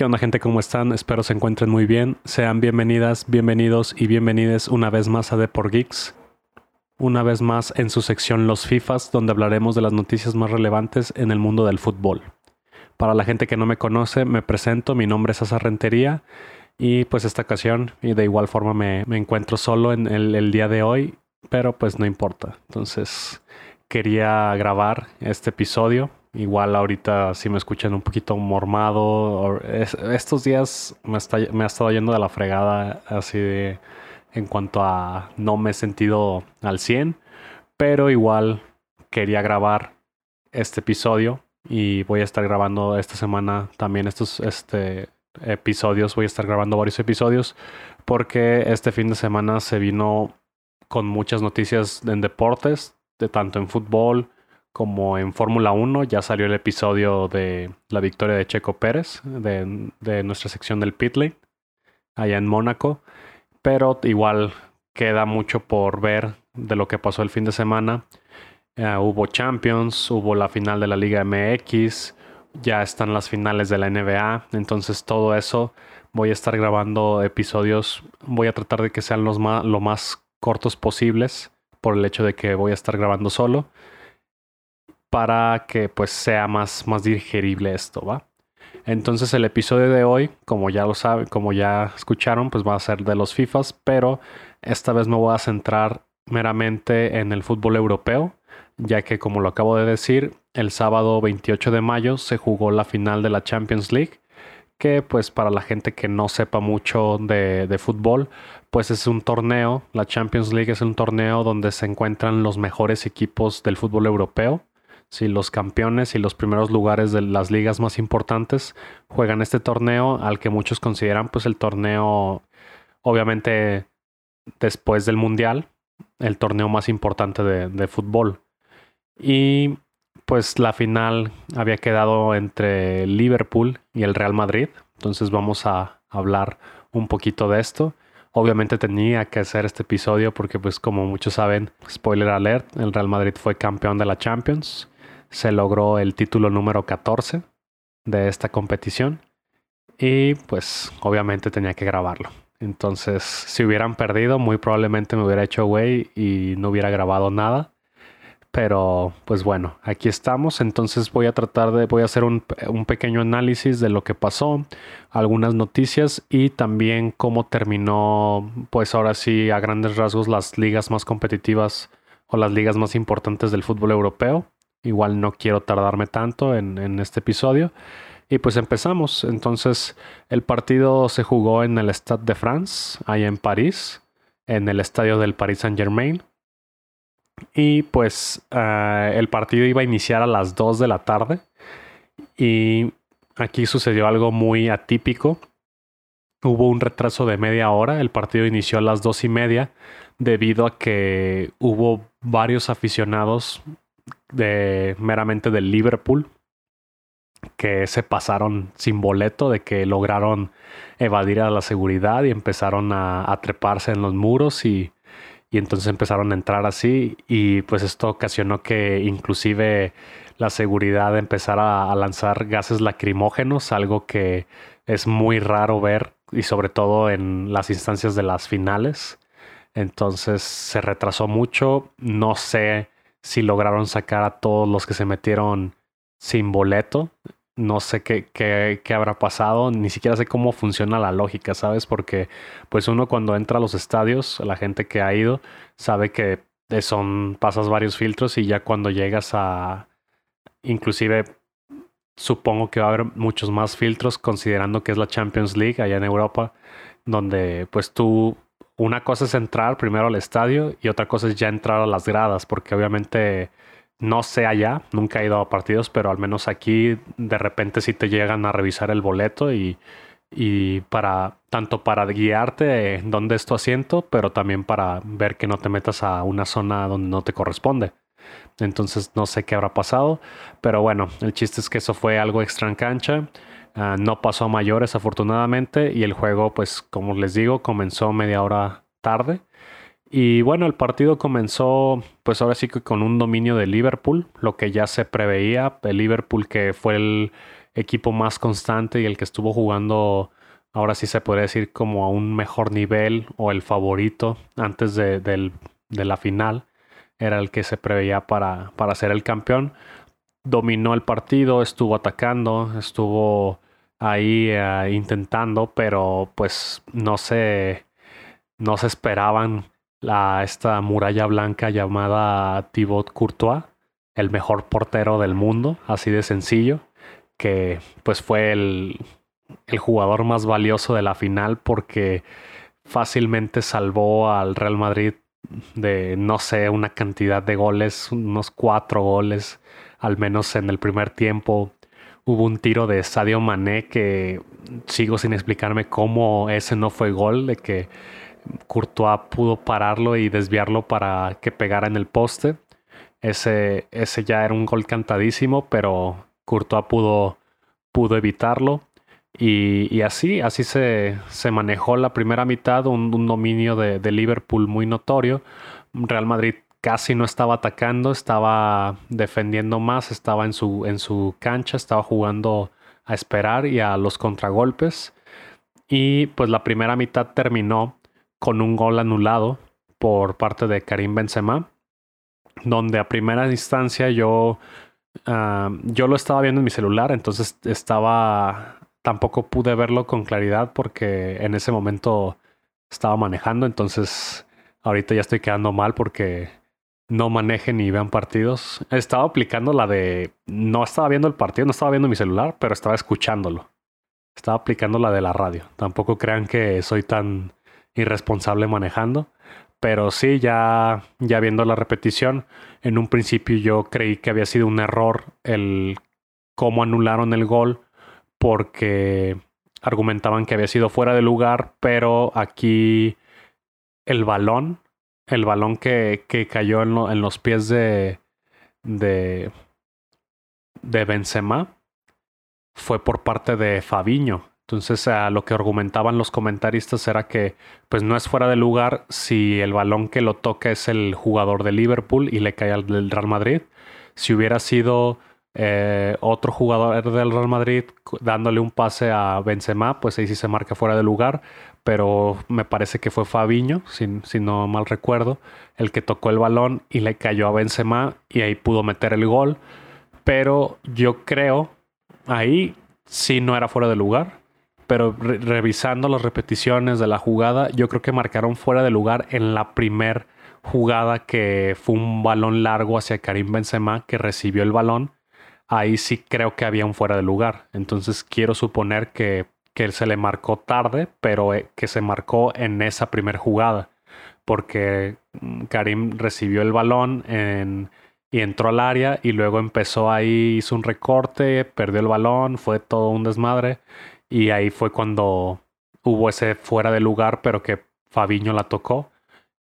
¿Qué onda gente? ¿Cómo están? Espero se encuentren muy bien. Sean bienvenidas, bienvenidos y bienvenides una vez más a Deport Geeks. Una vez más en su sección Los FIFAs, donde hablaremos de las noticias más relevantes en el mundo del fútbol. Para la gente que no me conoce, me presento, mi nombre es Asa Rentería y pues esta ocasión y de igual forma me, encuentro solo en el día de hoy, pero pues no importa. Entonces quería grabar este episodio Igual ahorita si me escuchan un poquito mormado. estos días me, me ha estado yendo de la fregada así de en cuanto a no me he sentido al 100. Pero igual quería grabar este episodio y voy a estar grabando esta semana también estos este, episodios. Voy a estar grabando varios episodios porque este fin de semana se vino con muchas noticias en deportes, de tanto en fútbol, como en Fórmula 1 ya salió el episodio de la victoria de Checo Pérez de, nuestra sección del pit lane allá en Mónaco, pero igual queda mucho por ver de lo que pasó el fin de semana. Eh, hubo Champions, hubo la final de la Liga MX, ya están las finales de la NBA, entonces todo eso voy a estar grabando episodios, voy a tratar de que sean los más, lo más cortos posibles por el hecho de que voy a estar grabando solo para que pues sea más, más digerible esto, ¿va? Entonces el episodio de hoy, como ya lo saben, como ya escucharon, pues va a ser de los FIFAs, pero esta vez me voy a centrar meramente en el fútbol europeo, ya que como lo acabo de decir, el sábado 28 de mayo se jugó la final de la Champions League, que pues para la gente que no sepa mucho de, de fútbol, pues es un torneo, la Champions League es un torneo donde se encuentran los mejores equipos del fútbol europeo si los campeones y los primeros lugares de las ligas más importantes juegan este torneo al que muchos consideran pues el torneo obviamente después del mundial el torneo más importante de, de fútbol. Y pues la final había quedado entre Liverpool y el Real Madrid. Entonces vamos a hablar un poquito de esto. Obviamente tenía que hacer este episodio porque pues como muchos saben, spoiler alert, el Real Madrid fue campeón de la Champions se logró el título número 14 de esta competición y pues obviamente tenía que grabarlo. Entonces, si hubieran perdido, muy probablemente me hubiera hecho güey y no hubiera grabado nada. Pero, pues bueno, aquí estamos. Entonces voy a tratar de, voy a hacer un, un, pequeño análisis de lo que pasó, algunas noticias y también cómo terminó, pues ahora sí, a grandes rasgos, las ligas más competitivas o las ligas más importantes del fútbol europeo. Igual no quiero tardarme tanto en, este episodio. Y pues empezamos. Entonces, el partido se jugó en el Stade de France, allá en París, en el estadio del Paris Saint Germain. Y pues eh, el partido iba a iniciar a las 2 de la tarde. Y aquí sucedió algo muy atípico. Hubo un retraso de media hora. El partido inició a las dos y media debido a que hubo varios aficionados de meramente del Liverpool que se pasaron sin boleto, de que lograron evadir a la seguridad y empezaron a, treparse en los muros y, y, entonces empezaron a entrar así y pues esto ocasionó que inclusive la seguridad empezara a lanzar gases lacrimógenos, algo que es muy raro ver y sobre todo en las instancias de las finales. Entonces se retrasó mucho, no sé si lograron sacar a todos los que se metieron sin boleto. No sé qué, qué, qué, habrá pasado, ni siquiera sé cómo funciona la lógica, ¿sabes? Porque pues uno cuando entra a los estadios, la gente que ha ido, sabe que son, pasas varios filtros y ya cuando llegas a, inclusive supongo que va a haber muchos más filtros considerando que es la Champions League allá en Europa, donde pues tú una cosa es entrar primero al estadio y otra cosa es ya entrar a las gradas, porque obviamente no sé allá, nunca he ido a partidos, pero al menos aquí de repente sí te llegan a revisar el boleto y, y para tanto para guiarte dónde es tu asiento, pero también para ver que no te metas a una zona donde no te corresponde. Entonces no sé qué habrá pasado, pero bueno, el chiste es que eso fue algo extra en cancha. Ah, no pasó a mayores afortunadamente y el juego pues como les digo comenzó media hora tarde. Y bueno, el partido comenzó pues ahora sí que con un dominio de Liverpool, lo que ya se preveía, el Liverpool que fue el, equipo más constante y el que estuvo jugando, ahora sí se podría decir como a un mejor nivel o el favorito antes de, la final, era el que se preveía para, para ser el campeón. Dominó el partido, estuvo atacando, estuvo ahí eh, intentando, pero pues no se, no se esperaban la, esta muralla blanca llamada Thibaut Courtois, el mejor portero del mundo, así de sencillo, que pues fue el, el jugador más valioso de la final porque fácilmente salvó al Real Madrid de, no sé, una cantidad de goles, unos cuatro goles, al menos en el primer tiempo. Hubo un tiro de Sadio Mané que sigo sin explicarme cómo ese no fue gol, de que Courtois pudo pararlo y desviarlo para que pegara en el poste. Ese, ese ya era un gol cantadísimo, pero Courtois pudo, pudo evitarlo. Y, así, así se, se, manejó la primera mitad, un, dominio de, de, Liverpool muy notorio. Real Madrid casi no estaba atacando, estaba defendiendo más, estaba en su, en su cancha, estaba jugando a esperar y a los contragolpes. Y pues la primera mitad terminó con un gol anulado por parte de Karim Benzema, donde a primera instancia yo, ah, yo lo estaba viendo en mi celular, entonces estaba, tampoco pude verlo con claridad porque en ese momento estaba manejando, entonces ahorita ya estoy quedando mal porque no manejen ni vean partidos. Estaba aplicando la de, no estaba viendo el partido, no estaba viendo mi celular, pero estaba escuchándolo. Estaba aplicando la de la radio. Tampoco crean que soy tan irresponsable manejando. Pero sí, ya, ya viendo la repetición, en un principio yo creí que había sido un error el cómo anularon el gol porque argumentaban que había sido fuera de lugar, pero aquí el balón, el balón que, que cayó en, en, los pies de, de, Benzema fue por parte de Fabiño. Entonces, a lo que argumentaban los comentaristas era que pues no es fuera de lugar si el balón que lo toca es el jugador de Liverpool y le cae al Real Madrid. Si hubiera sido eh, otro jugador del Real Madrid dándole un pase a Benzema, pues ahí sí se marca fuera de lugar. Pero me parece que fue Fabiño, si, no mal recuerdo, el que tocó el balón y le cayó a Benzema y ahí pudo meter el gol. Pero yo creo ahí sí no era fuera de lugar pero revisando las repeticiones de la jugada, yo creo que marcaron fuera de lugar en la primer jugada que fue un balón largo hacia Karim Benzema que recibió el balón. Ahí sí creo que había un fuera de lugar. Entonces quiero suponer que, que se le marcó tarde, pero eh, que se marcó en esa primera jugada. Porque mm, Karim recibió el balón y entró al área y luego empezó ahí, hizo un recorte, perdió el balón, fue todo un desmadre y ahí fue cuando hubo ese fuera de lugar, pero que Fabiño la tocó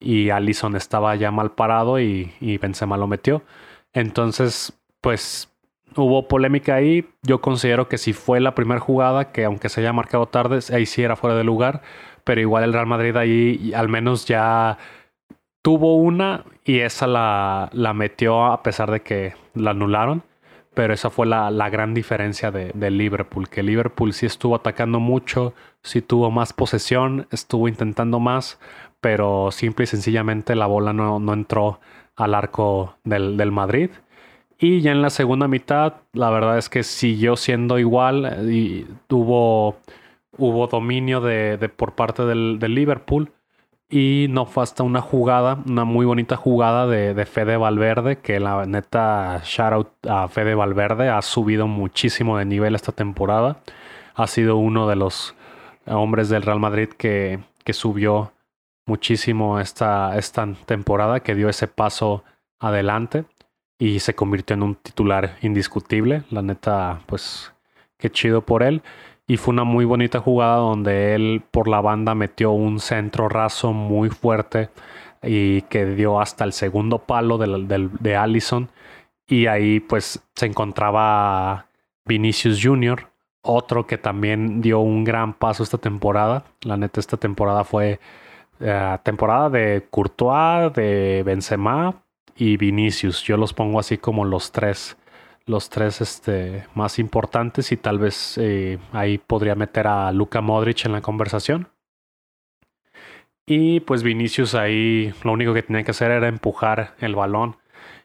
y Allison estaba ya mal parado y, y Benzema lo metió. Entonces, pues hubo polémica ahí. Yo considero que si fue la primera jugada, que aunque se haya marcado tarde, ahí sí era fuera de lugar, pero igual el Real Madrid ahí al menos ya tuvo una y esa la, la metió a pesar de que la anularon pero esa fue la, gran diferencia de, Liverpool, que Liverpool sí estuvo atacando mucho, sí tuvo más posesión, estuvo intentando más, pero simple y sencillamente la bola no, no entró al arco del, Madrid. Y ya en la segunda mitad, la verdad es que siguió siendo igual y tuvo, hubo dominio de, por parte del, del Liverpool y no fue hasta una jugada, una muy bonita jugada de, de Fede Valverde, que la neta, shout out a Fede Valverde, ha subido muchísimo de nivel esta temporada. Ha sido uno de los hombres del Real Madrid que, que subió muchísimo esta, esta temporada, que dio ese paso adelante y se convirtió en un titular indiscutible. La neta, pues qué chido por él. Y fue una muy bonita jugada donde él por la banda metió un centro raso muy fuerte y que dio hasta el segundo palo de, de Allison. Y ahí pues se encontraba Vinicius Jr., otro que también dio un gran paso esta temporada. La neta, esta temporada fue eh, temporada de Courtois, de Benzema y Vinicius. Yo los pongo así como los tres los tres este, más importantes y tal vez eh, ahí podría meter a Luka Modric en la conversación. Y pues Vinicius ahí lo único que tenía que hacer era empujar el balón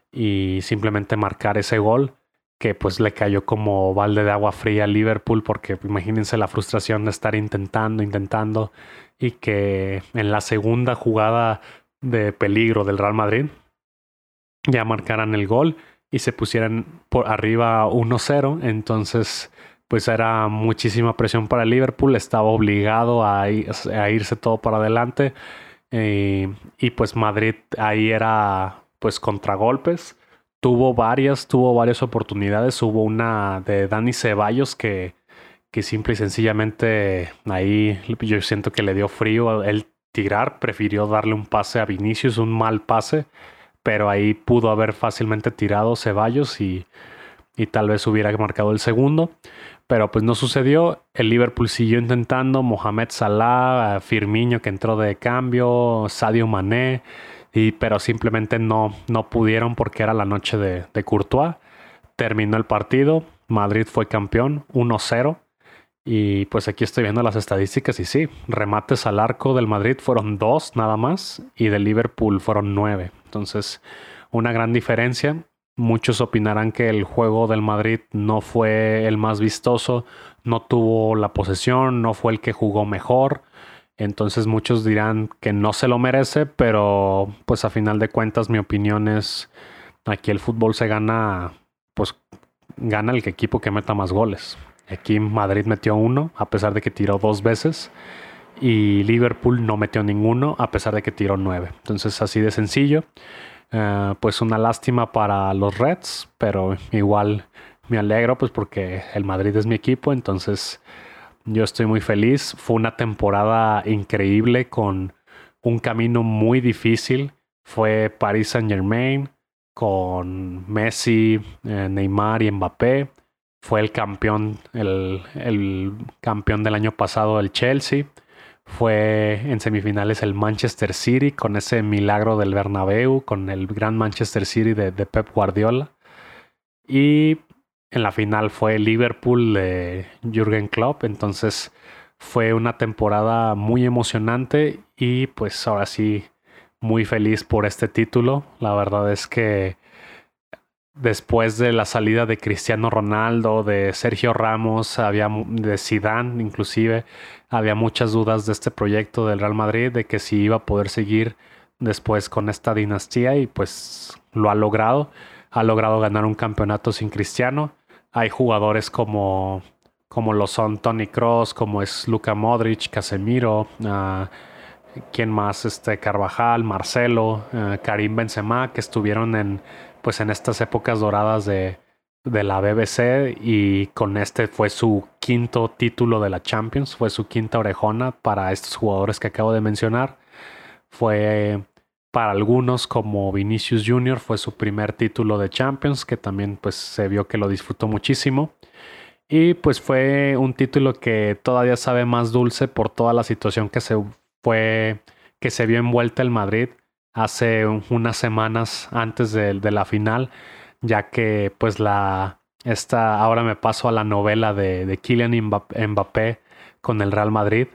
y simplemente marcar ese gol que pues le cayó como balde de agua fría a Liverpool porque imagínense la frustración de estar intentando, intentando y que en la segunda jugada de peligro del Real Madrid ya marcaran el gol y se pusieran por arriba 1-0, entonces pues era muchísima presión para Liverpool, estaba obligado a, irse todo para adelante eh, y pues Madrid ahí era pues contragolpes, tuvo varias, tuvo varias oportunidades, hubo una de Dani Ceballos que, que simple y sencillamente ahí yo siento que le dio frío el tirar, prefirió darle un pase a Vinicius, un mal pase, pero ahí pudo haber fácilmente tirado Ceballos y, y tal vez hubiera marcado el segundo pero pues no sucedió. El Liverpool siguió intentando, Mohamed Salah, Firmino que entró de cambio, Sadio Mané, y, pero simplemente no, no pudieron porque era la noche de, de Courtois. Terminó el partido, Madrid fue campeón, 1-0. Y pues aquí estoy viendo las estadísticas y sí, remates al arco del Madrid fueron dos nada más y del Liverpool fueron nueve. Entonces, una gran diferencia. Muchos opinarán que el juego del Madrid no fue el más vistoso, no tuvo la posesión, no fue el que jugó mejor. Entonces muchos dirán que no se lo merece, pero pues a final de cuentas mi opinión es aquí el fútbol se gana, pues gana el equipo que meta más goles. Aquí Madrid metió uno, a pesar de que tiró dos veces, y Liverpool no metió ninguno, a pesar de que tiró nueve. Entonces así de sencillo. Eh, pues una lástima para los Reds, pero igual me alegro pues porque el Madrid es mi equipo, entonces yo estoy muy feliz. Fue una temporada increíble con un camino muy difícil. Fue Paris Saint Germain con Messi, eh, Neymar y Mbappé. Fue el campeón, el, el campeón del año pasado el Chelsea fue en semifinales el Manchester City con ese milagro del Bernabéu, con el gran Manchester City de, Pep Guardiola. Y en la final fue Liverpool de Jürgen Klopp. Entonces fue una temporada muy emocionante y pues ahora sí muy feliz por este título. La verdad es que después de la salida de Cristiano Ronaldo, de Sergio Ramos, había de Zidane inclusive, había muchas dudas de este proyecto del Real Madrid, de que si iba a poder seguir después con esta dinastía y pues lo ha logrado. Ha logrado ganar un campeonato sin Cristiano. Hay jugadores como, como lo son Tony Cross, como es Luka Modric, Casemiro, uh, ¿quién más? Este Carvajal, Marcelo, ah, Karim Benzema, que estuvieron en, pues en estas épocas doradas de, de la BBC y con este fue su quinto título de la Champions, fue su quinta orejona para estos jugadores que acabo de mencionar. Fue para algunos como Vinicius Jr. fue su primer título de Champions, que también pues se vio que lo disfrutó muchísimo. Y pues fue un título que todavía sabe más dulce por toda la situación que se fue que se vio envuelta el Madrid hace unas semanas antes de, la final ya que pues la esta ahora me paso a la novela de, de Kylian Mbappé con el Real Madrid,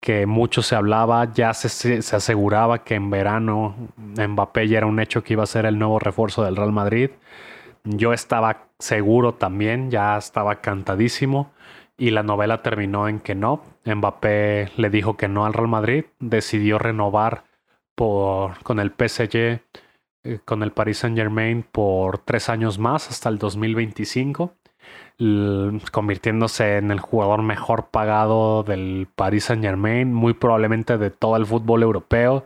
que mucho se hablaba, ya se, se, aseguraba que en verano Mbappé ya era un hecho que iba a ser el nuevo refuerzo del Real Madrid. Yo estaba seguro también, ya estaba cantadísimo y la novela terminó en que no. Mbappé le dijo que no al Real Madrid, decidió renovar con el PSG eh, con el Paris Saint Germain por tres años más hasta el 2025, convirtiéndose en el jugador mejor pagado del Paris Saint Germain, muy probablemente de todo el fútbol europeo.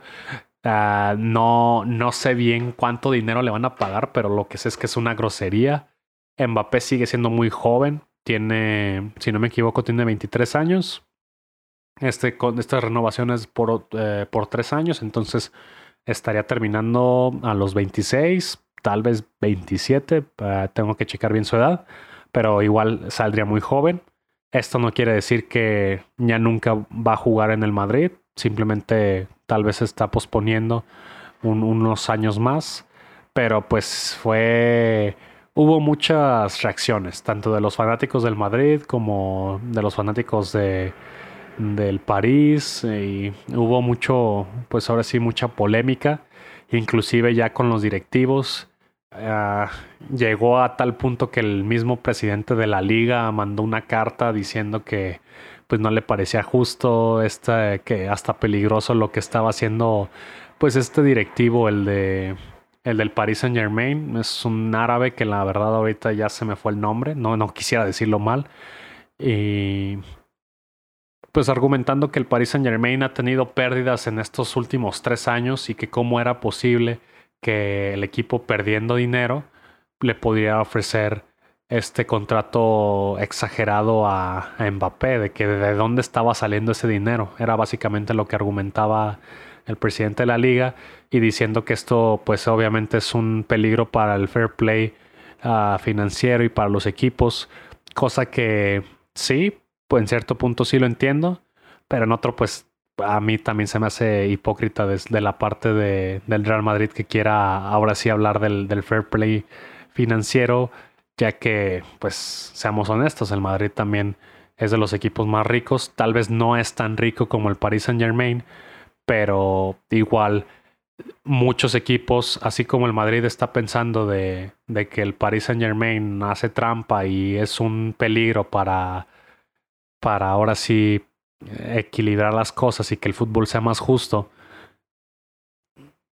Ah, no, no sé bien cuánto dinero le van a pagar, pero lo que sé es que es una grosería. Mbappé sigue siendo muy joven, tiene, si no me equivoco, tiene 23 años. Este, con estas renovaciones por, eh, por tres años, entonces estaría terminando a los 26, tal vez 27, tengo que checar bien su edad, pero igual saldría muy joven. Esto no quiere decir que ya nunca va a jugar en el Madrid, simplemente tal vez está posponiendo unos años más, pero pues fue hubo muchas reacciones, tanto de los fanáticos del Madrid como de los fanáticos de, del París. Y hubo mucho, pues ahora sí, mucha polémica, inclusive ya con los directivos. Ah, llegó a tal punto que el mismo presidente de la liga mandó una carta diciendo que pues no le parecía justo, este, que hasta peligroso lo que estaba haciendo pues este directivo, el de el del Paris Saint Germain. Es un árabe que la verdad ahorita ya se me fue el nombre, no, no quisiera decirlo mal. Y pues argumentando que el Paris Saint Germain ha tenido pérdidas en estos últimos tres años y que cómo era posible que el equipo perdiendo dinero le pudiera ofrecer este contrato exagerado a, Mbappé, de que de dónde estaba saliendo ese dinero. Era básicamente lo que argumentaba el presidente de la liga y diciendo que esto pues obviamente es un peligro para el fair play ah, financiero y para los equipos, cosa que sí, en cierto punto sí lo entiendo, pero en otro pues a mí también se me hace hipócrita desde la parte de, del Real Madrid que quiera ahora sí hablar del, del fair play financiero ya que, pues, seamos honestos, el Madrid también es de los equipos más ricos, tal vez no es tan rico como el Paris Saint Germain, pero igual muchos equipos, así como el Madrid está pensando de, de, que el Paris Saint Germain hace trampa y es un peligro para, para ahora sí equilibrar las cosas y que el fútbol sea más justo,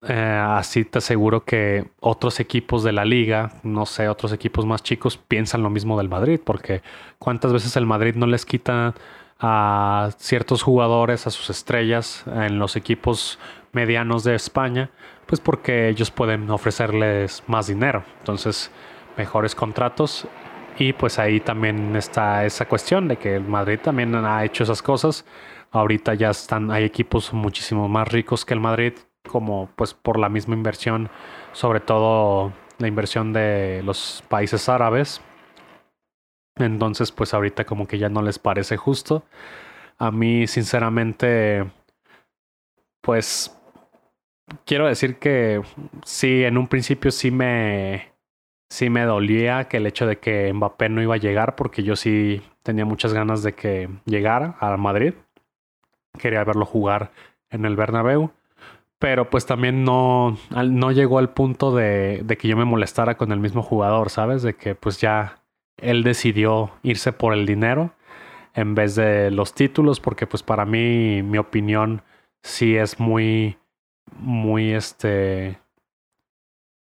eh, así te aseguro que otros equipos de la liga, no sé, otros equipos más chicos piensan lo mismo del Madrid, porque cuántas veces el Madrid no les quita a ciertos jugadores, a sus estrellas en los equipos medianos de España, pues porque ellos pueden ofrecerles más dinero, entonces mejores contratos y pues ahí también está esa cuestión de que el Madrid también ha hecho esas cosas. Ahorita ya están, hay equipos muchísimo más ricos que el Madrid como pues por la misma inversión, sobre todo la inversión de los países árabes. Entonces pues ahorita como que ya no les parece justo. A mí sinceramente pues quiero decir que sí, en un principio sí me sí me dolía que el hecho de que Mbappé no iba a llegar porque yo sí tenía muchas ganas de que llegara a Madrid. Quería verlo jugar en el Bernabéu pero pues también no, no llegó al punto de, de, que yo me molestara con el mismo jugador, ¿sabes? De que pues ya él decidió irse por el dinero en vez de los títulos, porque pues para mí mi opinión sí es muy, muy este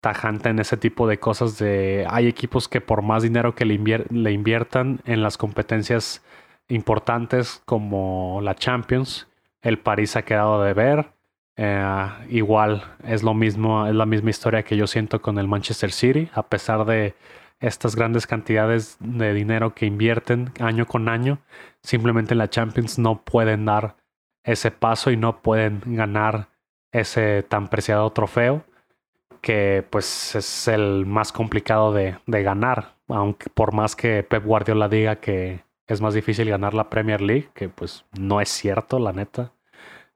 tajante en ese tipo de cosas de hay equipos que por más dinero que le, le inviertan en las competencias importantes como la Champions, el París ha quedado de ver eh, igual es lo mismo, es la misma historia que yo siento con el Manchester City, a pesar de estas grandes cantidades de dinero que invierten año con año, simplemente en la Champions no pueden dar ese paso y no pueden ganar ese tan preciado trofeo que pues es el más complicado de, ganar, aunque por más que Pep Guardiola diga que es más difícil ganar la Premier League, que pues no es cierto, la neta.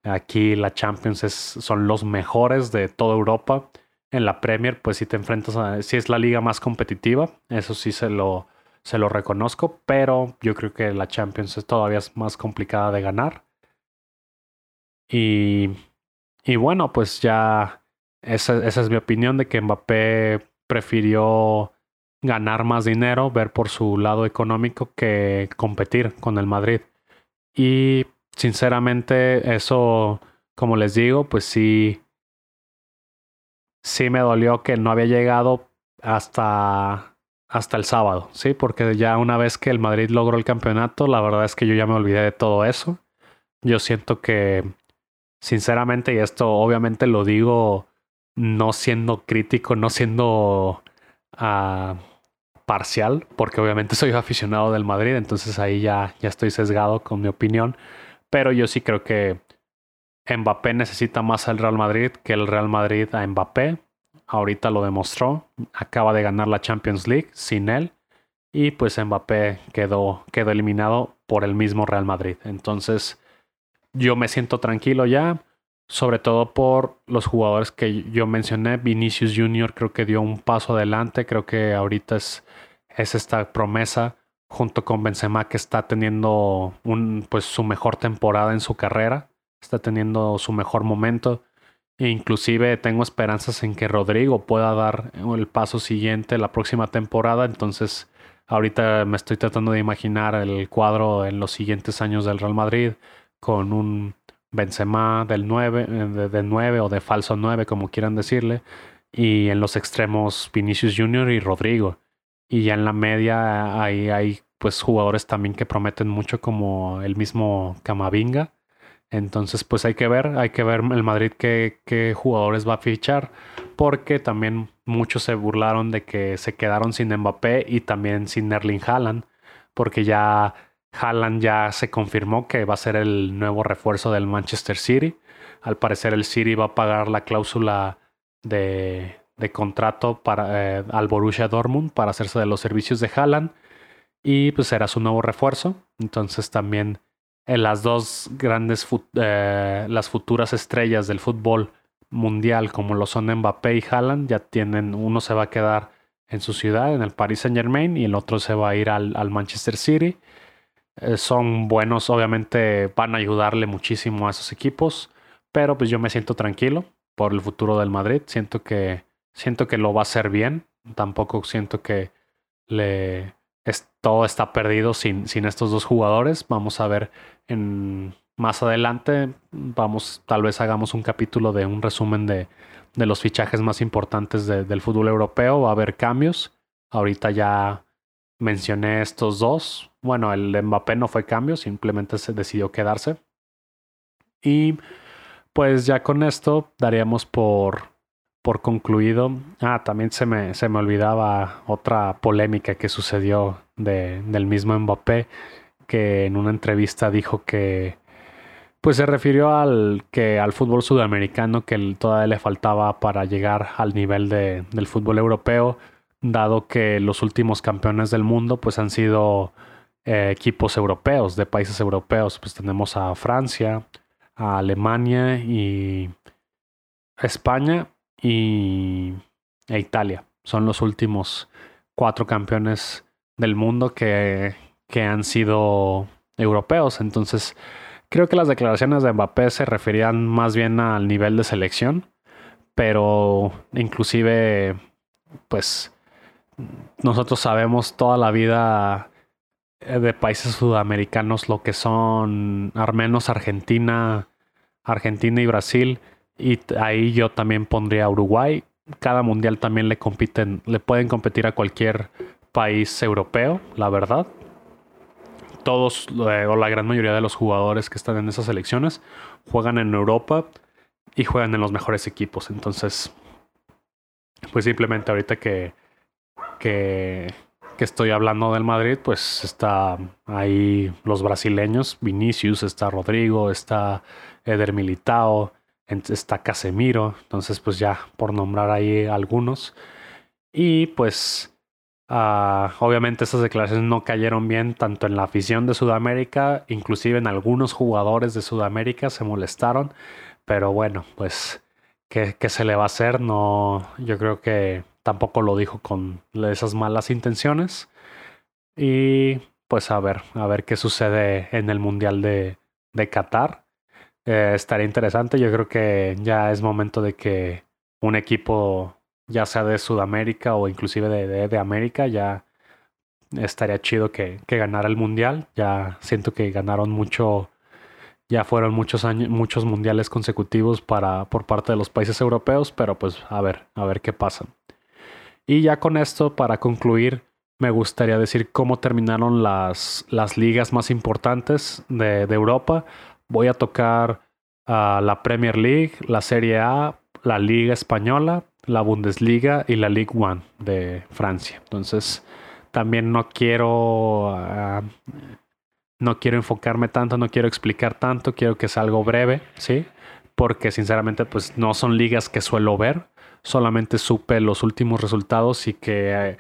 Aquí la Champions es, son los mejores de toda Europa. En la Premier, pues si te enfrentas a... Si es la liga más competitiva, eso sí se lo, se lo reconozco, pero yo creo que la Champions es todavía más complicada de ganar. Y, y bueno, pues ya esa, esa es mi opinión de que Mbappé prefirió ganar más dinero, ver por su lado económico que competir con el Madrid. Y sinceramente, eso, como les digo, pues sí, sí me dolió que no había llegado hasta, hasta el sábado, ¿sí? Porque ya una vez que el Madrid logró el campeonato, la verdad es que yo ya me olvidé de todo eso. Yo siento que, sinceramente, y esto obviamente lo digo no siendo crítico, no siendo uh, parcial, porque obviamente soy aficionado del Madrid, entonces ahí ya, ya estoy sesgado con mi opinión. Pero yo sí creo que Mbappé necesita más al Real Madrid que el Real Madrid a Mbappé. Ahorita lo demostró. Acaba de ganar la Champions League sin él. Y pues Mbappé quedó, quedó eliminado por el mismo Real Madrid. Entonces yo me siento tranquilo ya. Sobre todo por los jugadores que yo mencioné. Vinicius Jr. creo que dio un paso adelante, creo que ahorita es, es esta promesa junto con Benzema que está teniendo un, pues, su mejor temporada en su carrera, está teniendo su mejor momento. E inclusive tengo esperanzas en que Rodrigo pueda dar el paso siguiente la próxima temporada. Entonces, ahorita me estoy tratando de imaginar el cuadro en los siguientes años del Real Madrid con un Benzema del 9, eh, de, 9 o de falso 9, como quieran decirle. Y en los extremos Vinicius Jr. y Rodrigo. Y ya en la media hay, hay pues jugadores también que prometen mucho como el mismo Camavinga. Entonces pues hay que ver, hay que ver el Madrid qué, qué jugadores va a fichar. Porque también muchos se burlaron de que se quedaron sin Mbappé y también sin Erling Haaland. Porque ya Haaland ya se confirmó que va a ser el nuevo refuerzo del Manchester City. Al parecer el City va a pagar la cláusula de, contrato para, eh, al Borussia Dortmund para hacerse de los servicios de Haaland y pues será su nuevo refuerzo. Entonces también eh, las dos grandes, eh, las futuras estrellas del fútbol mundial como lo son Mbappé y Haaland ya tienen, uno se va a quedar en su ciudad, en el Paris Saint Germain y el otro se va a ir al Manchester City. Son buenos, obviamente van a ayudarle muchísimo a esos equipos, pero pues yo me siento tranquilo por el futuro del Madrid, siento que Siento que lo va a hacer bien. Tampoco siento que le todo está perdido sin, sin estos dos jugadores. Vamos a ver en más adelante. Vamos, tal vez hagamos un capítulo de un resumen de, de los fichajes más importantes del fútbol europeo. Va a haber cambios. Ahorita ya mencioné estos dos. Bueno, el de Mbappé no fue cambio, simplemente se decidió quedarse. Y pues ya con esto daríamos por por concluido. Ah, también se me, se me olvidaba otra polémica que sucedió de, del mismo Mbappé, que en una entrevista dijo que pues se refirió al que al fútbol sudamericano que todavía le faltaba para llegar al nivel de, del fútbol europeo, dado que los últimos campeones del mundo pues han sido eh, equipos europeos, de países europeos. Pues tenemos a Francia, a Alemania y España y e Italia. Son los últimos cuatro campeones del mundo que, que han sido europeos. Entonces, creo que las declaraciones de Mbappé se referían más bien al nivel de selección, pero inclusive, pues, nosotros sabemos toda la vida de países sudamericanos lo que son, al menos Argentina, Argentina y Brasil y ahí yo también pondría Uruguay. Cada mundial también le compiten, le pueden competir a cualquier país europeo, la verdad. Todos eh, o la gran mayoría de los jugadores que están en esas selecciones juegan en Europa y juegan en los mejores equipos. Entonces, pues simplemente ahorita que, que, estoy hablando del Madrid, pues está ahí los brasileños, Vinicius, está Rodrigo, está Eder Militao, está Casemiro, entonces pues ya por nombrar ahí algunos. Y pues ah, obviamente esas declaraciones no cayeron bien tanto en la afición de Sudamérica, inclusive en algunos jugadores de Sudamérica se molestaron, pero bueno, pues ¿qué, qué se le va a hacer? No, yo creo que tampoco lo dijo con esas malas intenciones. Y pues a ver, a ver qué sucede en el Mundial de, de Qatar. Eh, estaría interesante. Yo creo que ya es momento de que un equipo, ya sea de Sudamérica o inclusive de, de, América, ya estaría chido que, que, ganara el mundial. Ya siento que ganaron mucho, ya fueron muchos años, muchos mundiales consecutivos para, por parte de los países europeos, pero pues a ver, a ver qué pasa. Y ya con esto, para concluir, me gustaría decir cómo terminaron las, las ligas más importantes de, de Europa voy a tocar uh, la Premier League, la Serie A, la Liga Española, la Bundesliga y la Ligue 1 de Francia. Entonces, también no quiero uh, no quiero enfocarme tanto, no quiero explicar tanto, quiero que sea algo breve, ¿sí? Porque sinceramente pues no son ligas que suelo ver, solamente supe los últimos resultados y que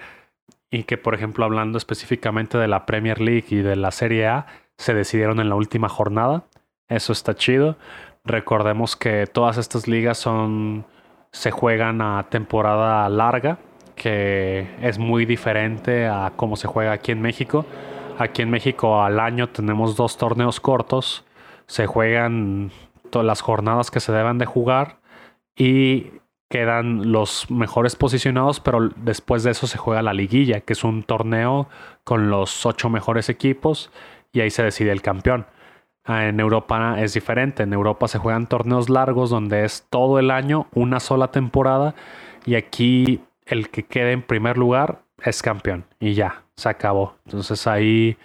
y que por ejemplo hablando específicamente de la Premier League y de la Serie A se decidieron en la última jornada. Eso está chido. Recordemos que todas estas ligas son se juegan a temporada larga, que es muy diferente a cómo se juega aquí en México. Aquí en México al año tenemos dos torneos cortos, se juegan todas las jornadas que se deben de jugar y quedan los mejores posicionados, pero después de eso se juega la liguilla, que es un torneo con los ocho mejores equipos y ahí se decide el campeón. Ah, en Europa es diferente, en Europa se juegan torneos largos donde es todo el año, una sola temporada y aquí el que quede en primer lugar es campeón y ya, se acabó. Entonces ahí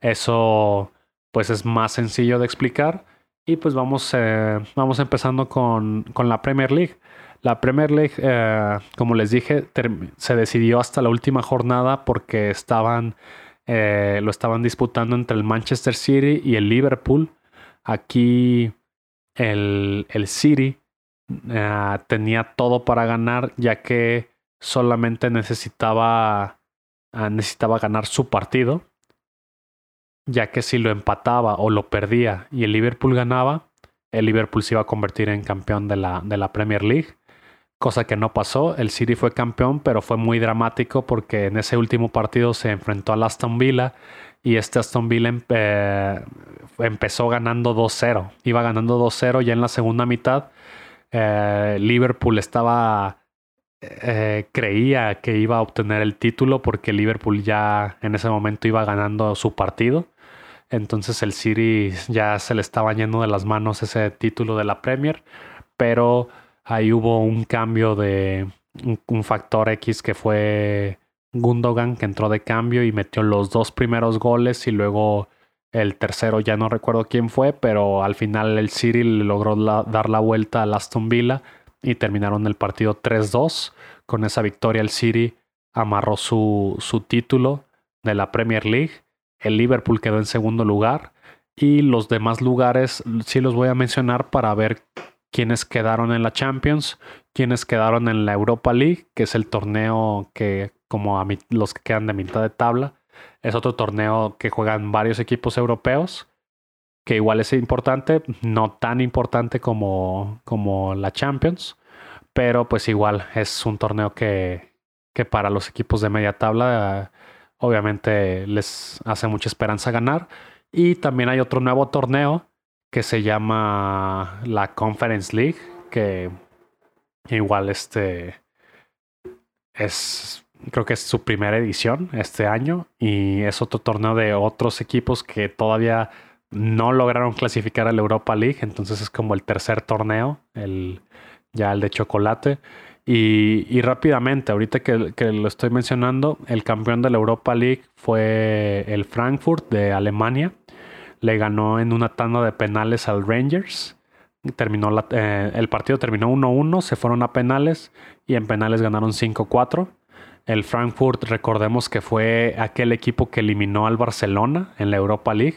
eso pues es más sencillo de explicar. Y pues vamos, eh, vamos empezando con, con, la Premier League. La Premier League, eh, como les dije, se decidió hasta la última jornada porque estaban, eh, lo estaban disputando entre el Manchester City y el Liverpool. Aquí el, el City tenía todo para ganar ya que solamente necesitaba necesitaba ganar su partido, ya que si lo empataba o lo perdía y el Liverpool ganaba, el Liverpool se iba a convertir en campeón de la, de la Premier League, cosa que no pasó. El City fue campeón, pero fue muy dramático porque en ese último partido se enfrentó al Aston Villa y este Aston Villa empezó ganando 2-0. Iba ganando 2-0 ya en la segunda mitad. Eh, Liverpool estaba eh, creía que iba a obtener el título porque Liverpool ya en ese momento iba ganando su partido. Entonces el City ya se le estaba yendo de las manos ese título de la Premier. Pero ahí hubo un cambio de un, factor X que fue Gundogan que entró de cambio y metió los dos primeros goles y luego el tercero ya no recuerdo quién fue, pero al final el City logró dar la vuelta al Aston Villa y terminaron el partido 3-2. Con esa victoria el City amarró su, su título de la Premier League. El Liverpool quedó en segundo lugar y los demás lugares sí los voy a mencionar para ver quiénes quedaron en la Champions, quiénes quedaron en la Europa League, que es el torneo que como los que quedan de mitad de tabla, es otro torneo que juegan varios equipos europeos que igual es importante, no tan importante como, como la Champions, pero pues igual es un torneo que, que para los equipos de media tabla obviamente les hace mucha esperanza ganar. Y también hay otro nuevo torneo que se llama la Conference League, que igual este es creo que es su primera edición este año y es otro torneo de otros equipos que todavía no lograron clasificar a la Europa League, entonces es como el tercer torneo, el, ya el de chocolate. Y, rápidamente, ahorita que, que, lo estoy mencionando, el campeón de la Europa League fue el Frankfurt de Alemania. Le ganó en una tanda de penales al Rangers. Terminó eh, el partido terminó 1-1, se fueron a penales y en penales ganaron 5-4. El Frankfurt, recordemos que fue aquel equipo que eliminó al Barcelona en la Europa League.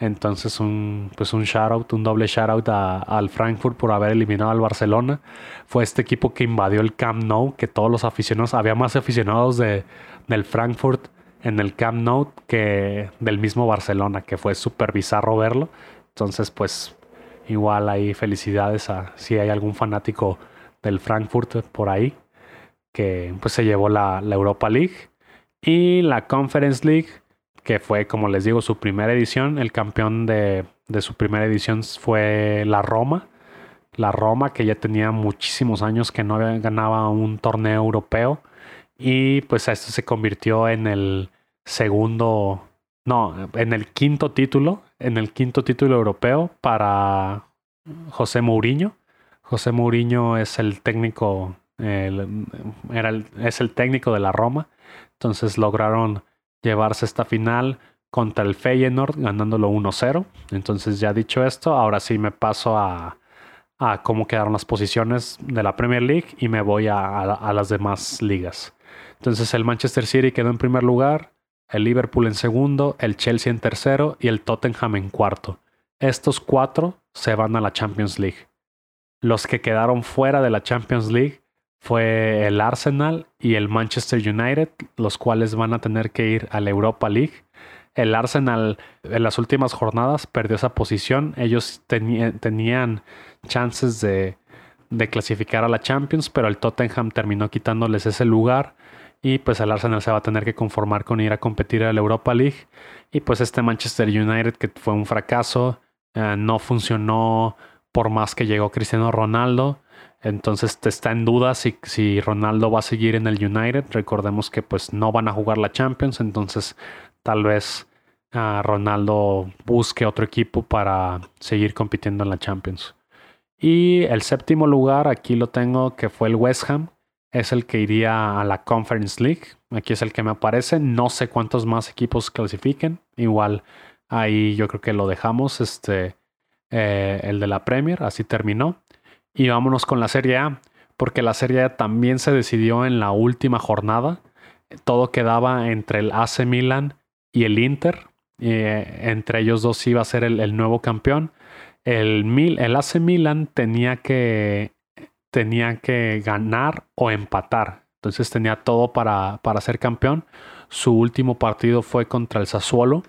Entonces, un, pues un shout out, un doble shout out al Frankfurt por haber eliminado al Barcelona. Fue este equipo que invadió el Camp Nou, que todos los aficionados, había más aficionados de, del Frankfurt en el Camp Nou que del mismo Barcelona, que fue súper bizarro verlo. Entonces, pues igual hay felicidades a si hay algún fanático del Frankfurt por ahí, que pues se llevó la, Europa League. Y la Conference League que fue, como les digo, su primera edición. El campeón de, su primera edición fue la Roma. La Roma, que ya tenía muchísimos años que no ganaba un torneo europeo. Y pues esto se convirtió en el segundo, no, en el quinto título, en el quinto título europeo para José Mourinho. José Mourinho es el técnico, era es el técnico de la Roma. Entonces lograron llevarse esta final contra el Feyenoord ganándolo 1-0. Entonces ya dicho esto, ahora sí me paso a, a, cómo quedaron las posiciones de la Premier League y me voy a, a, las demás ligas. Entonces el Manchester City quedó en primer lugar, el Liverpool en segundo, el Chelsea en tercero y el Tottenham en cuarto. Estos cuatro se van a la Champions League. Los que quedaron fuera de la Champions League fue el Arsenal y el Manchester United, los cuales van a tener que ir a la Europa League. El Arsenal en las últimas jornadas perdió esa posición. Ellos tenían chances de, de clasificar a la Champions, pero el Tottenham terminó quitándoles ese lugar y pues el Arsenal se va a tener que conformar con ir a competir a la Europa League. Y pues este Manchester United que fue un fracaso, eh, no funcionó por más que llegó Cristiano Ronaldo, entonces está en duda si, si Ronaldo va a seguir en el United, recordemos que pues no van a jugar la Champions, entonces tal vez uh, Ronaldo busque otro equipo para seguir compitiendo en la Champions. Y el séptimo lugar, aquí lo tengo, que fue el West Ham, es el que iría a la Conference League. Aquí es el que me aparece. No sé cuántos más equipos clasifiquen. Igual ahí yo creo que lo dejamos. Este, eh, el de la Premier, así terminó. Y vámonos con la Serie A, porque la Serie A también se decidió en la última jornada. Todo quedaba entre el AC Milan y el Inter. Eh, entre ellos dos iba a ser el, el nuevo campeón. El, el AC Milan tenía que tenía que ganar o empatar. Entonces tenía todo para, para ser campeón. Su último partido fue contra el Sassuolo.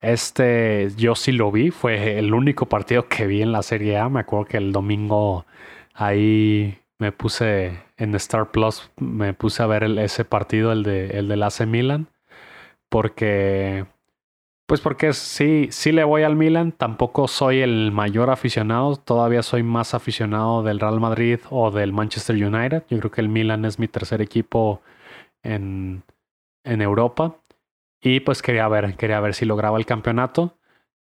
Este yo sí lo vi, fue el único partido que vi en la Serie A. Me acuerdo que el domingo ahí me puse en Star Plus, me puse a ver ese partido, el, de, el del AC Milan, porque pues porque sí, sí le voy al Milan, tampoco soy el mayor aficionado, todavía soy más aficionado del Real Madrid o del Manchester United. Yo creo que el Milan es mi tercer equipo en, en Europa. Y pues quería ver, quería ver si lograba el campeonato,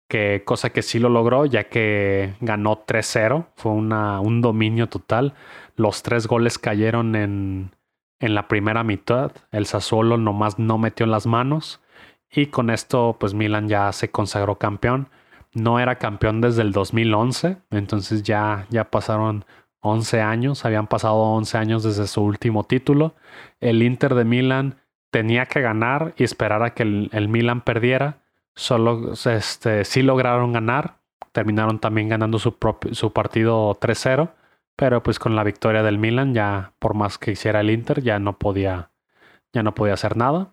que cosa que sí lo logró, ya que ganó 3-0, fue una, un dominio total. Los tres goles cayeron en, en la primera mitad, el Sassuolo nomás no metió las manos y con esto, pues Milan ya se consagró campeón. No era campeón desde el 2011, entonces ya, ya pasaron 11 años, habían pasado 11 años desde su último título. El Inter de Milan tenía que ganar y esperar a que el, Milan perdiera. Solo este, sí lograron ganar, terminaron también ganando su, su partido 3-0, pero pues con la victoria del Milan ya por más que hiciera el Inter ya no podía ya no podía hacer nada.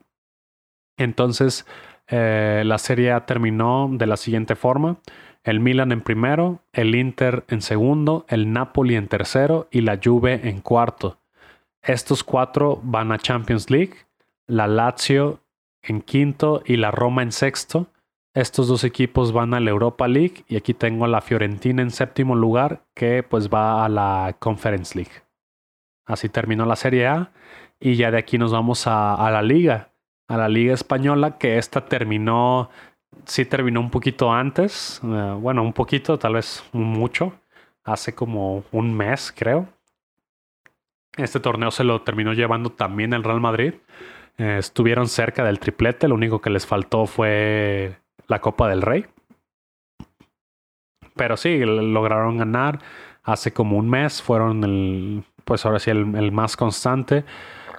Entonces, eh, la serie terminó de la siguiente forma. El Milan en primero, el Inter en segundo, el Napoli en tercero y la Juve en cuarto. Estos cuatro van a Champions League, la Lazio en quinto y la Roma en sexto. Estos dos equipos van a la Europa League y aquí tengo a la Fiorentina en séptimo lugar que pues va a la Conference League. Así terminó la Serie A y ya de aquí nos vamos a la Liga a la Liga Española, que esta terminó, sí terminó un poquito antes, eh, bueno, un poquito, tal vez mucho, hace como un mes, creo. Este torneo se lo terminó llevando también el Real Madrid. Eh, estuvieron cerca del triplete, lo único que les faltó fue la Copa del Rey. Pero sí, lograron ganar hace como un mes, fueron el, pues ahora sí, el más constante.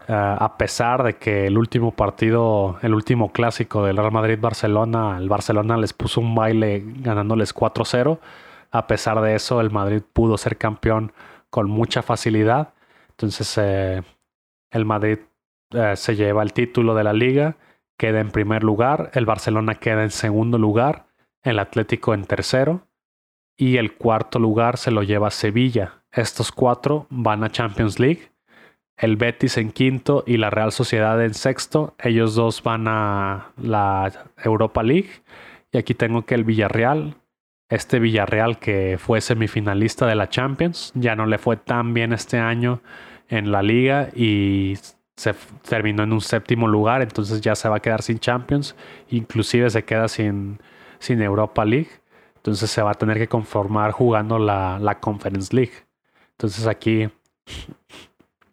Eh, a pesar de que el último partido, el último clásico del Real Madrid-Barcelona, el Barcelona les puso un baile ganándoles 4-0. A pesar de eso, el Madrid pudo ser campeón con mucha facilidad. Entonces, eh, el Madrid eh, se lleva el título de la liga, queda en primer lugar, el Barcelona queda en segundo lugar, el Atlético en tercero y el cuarto lugar se lo lleva Sevilla. Estos cuatro van a Champions League el Betis en quinto y la Real Sociedad en sexto. Ellos dos van a la Europa League. Y aquí tengo que el Villarreal, este Villarreal que fue semifinalista de la Champions, ya no le fue tan bien este año en la liga y se terminó en un séptimo lugar, entonces ya se va a quedar sin Champions, inclusive se queda sin, sin Europa League, entonces se va a tener que conformar jugando la, la Conference League. Entonces aquí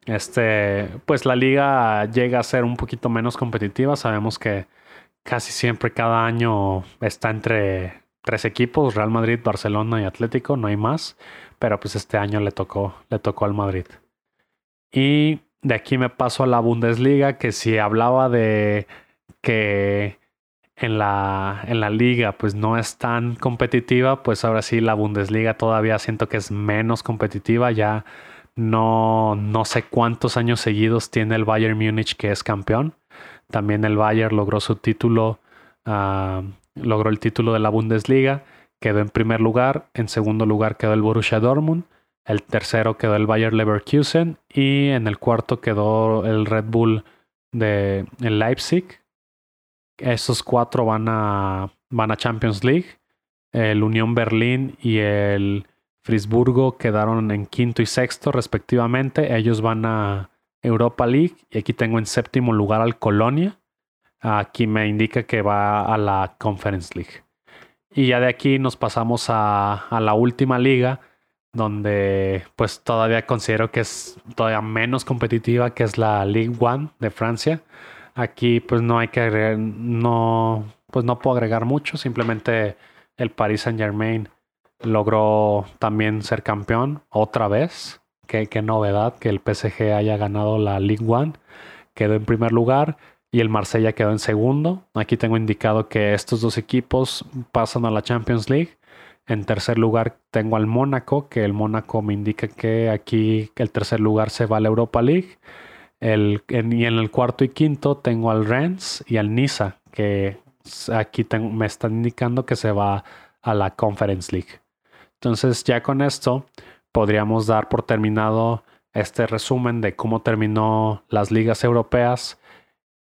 este, pues la liga llega a ser un poquito menos competitiva. Sabemos que casi siempre cada año está entre tres equipos, Real Madrid, Barcelona y Atlético, no hay más. Pero pues este año le tocó, le tocó al Madrid. Y de aquí me paso a la Bundesliga, que si hablaba de que en la, en la liga pues no es tan competitiva, pues ahora sí la Bundesliga todavía siento que es menos competitiva. Ya no, no sé cuántos años seguidos tiene el Bayern Múnich que es campeón. También el Bayern logró su título ah, logró el título de la Bundesliga, quedó en primer lugar, en segundo lugar quedó el Borussia Dortmund, el tercero quedó el Bayer Leverkusen y en el cuarto quedó el Red Bull de Leipzig. Esos cuatro van a, van a Champions League. El Unión Berlín y el Frisburgo quedaron en quinto y sexto respectivamente. Ellos van a Europa League y aquí tengo en séptimo lugar al Colonia. Aquí me indica que va a la Conference League. Y ya de aquí nos pasamos a, la última liga, donde pues todavía considero que es todavía menos competitiva, que es la Ligue One de Francia. Aquí pues no hay que agregar, no, pues no puedo agregar mucho, simplemente el Paris Saint Germain logró también ser campeón otra vez. Qué, novedad que el PSG haya ganado la Ligue One. Quedó en primer lugar y el Marsella quedó en segundo. Aquí tengo indicado que estos dos equipos pasan a la Champions League. En tercer lugar tengo al Mónaco, que el Mónaco me indica que aquí el tercer lugar se va a la Europa League. El, y en el cuarto y quinto tengo al Rennes y al Niza, que aquí me están indicando que se va a la Conference League. Entonces ya con esto podríamos dar por terminado este resumen de cómo terminó las ligas europeas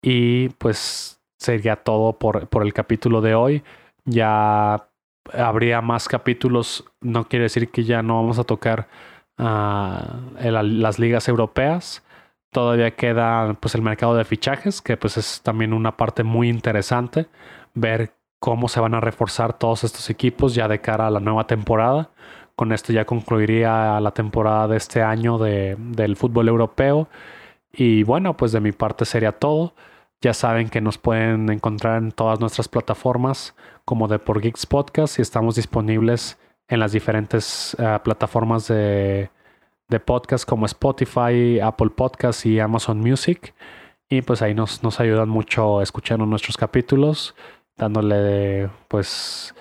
y pues sería todo por, por el capítulo de hoy. Ya habría más capítulos, no quiere decir que ya no vamos a tocar uh, las ligas europeas. Todavía queda pues el mercado de fichajes, que pues es también una parte muy interesante, ver cómo se van a reforzar todos estos equipos ya de cara a la nueva temporada. Con esto ya concluiría la temporada de este año de, del fútbol europeo. Y bueno, pues de mi parte sería todo. Ya saben que nos pueden encontrar en todas nuestras plataformas como de por Geeks Podcast y estamos disponibles en las diferentes uh, plataformas de, de, podcast como Spotify, Apple Podcast y Amazon Music. Y pues ahí nos, nos ayudan mucho escuchando nuestros capítulos, dándole pues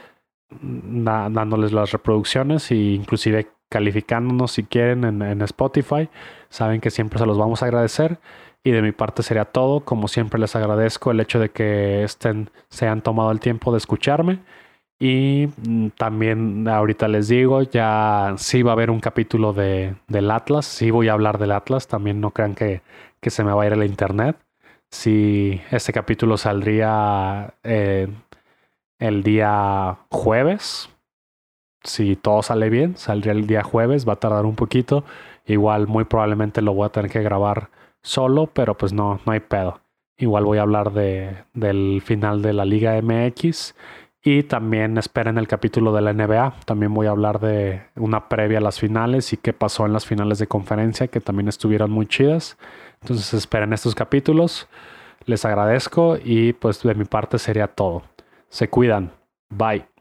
dándoles las reproducciones e inclusive calificándonos si quieren en, en Spotify. Saben que siempre se los vamos a agradecer. Y de mi parte sería todo. Como siempre les agradezco el hecho de que estén, se han tomado el tiempo de escucharme. Y mm, también ahorita les digo, ya sí va a haber un capítulo de, del Atlas. Sí voy a hablar del Atlas. También no crean que, que se me va a ir la internet. Si este capítulo saldría eh, el día jueves. Si todo sale bien, saldría el día jueves. Va a tardar un poquito. Igual muy probablemente lo voy a tener que grabar solo, pero pues no, no hay pedo. Igual voy a hablar de, del final de la Liga MX y también esperen el capítulo de la NBA. También voy a hablar de una previa a las finales y qué pasó en las finales de conferencia, que también estuvieron muy chidas. Entonces esperen estos capítulos. Les agradezco y pues de mi parte sería todo. Se cuidan. Bye.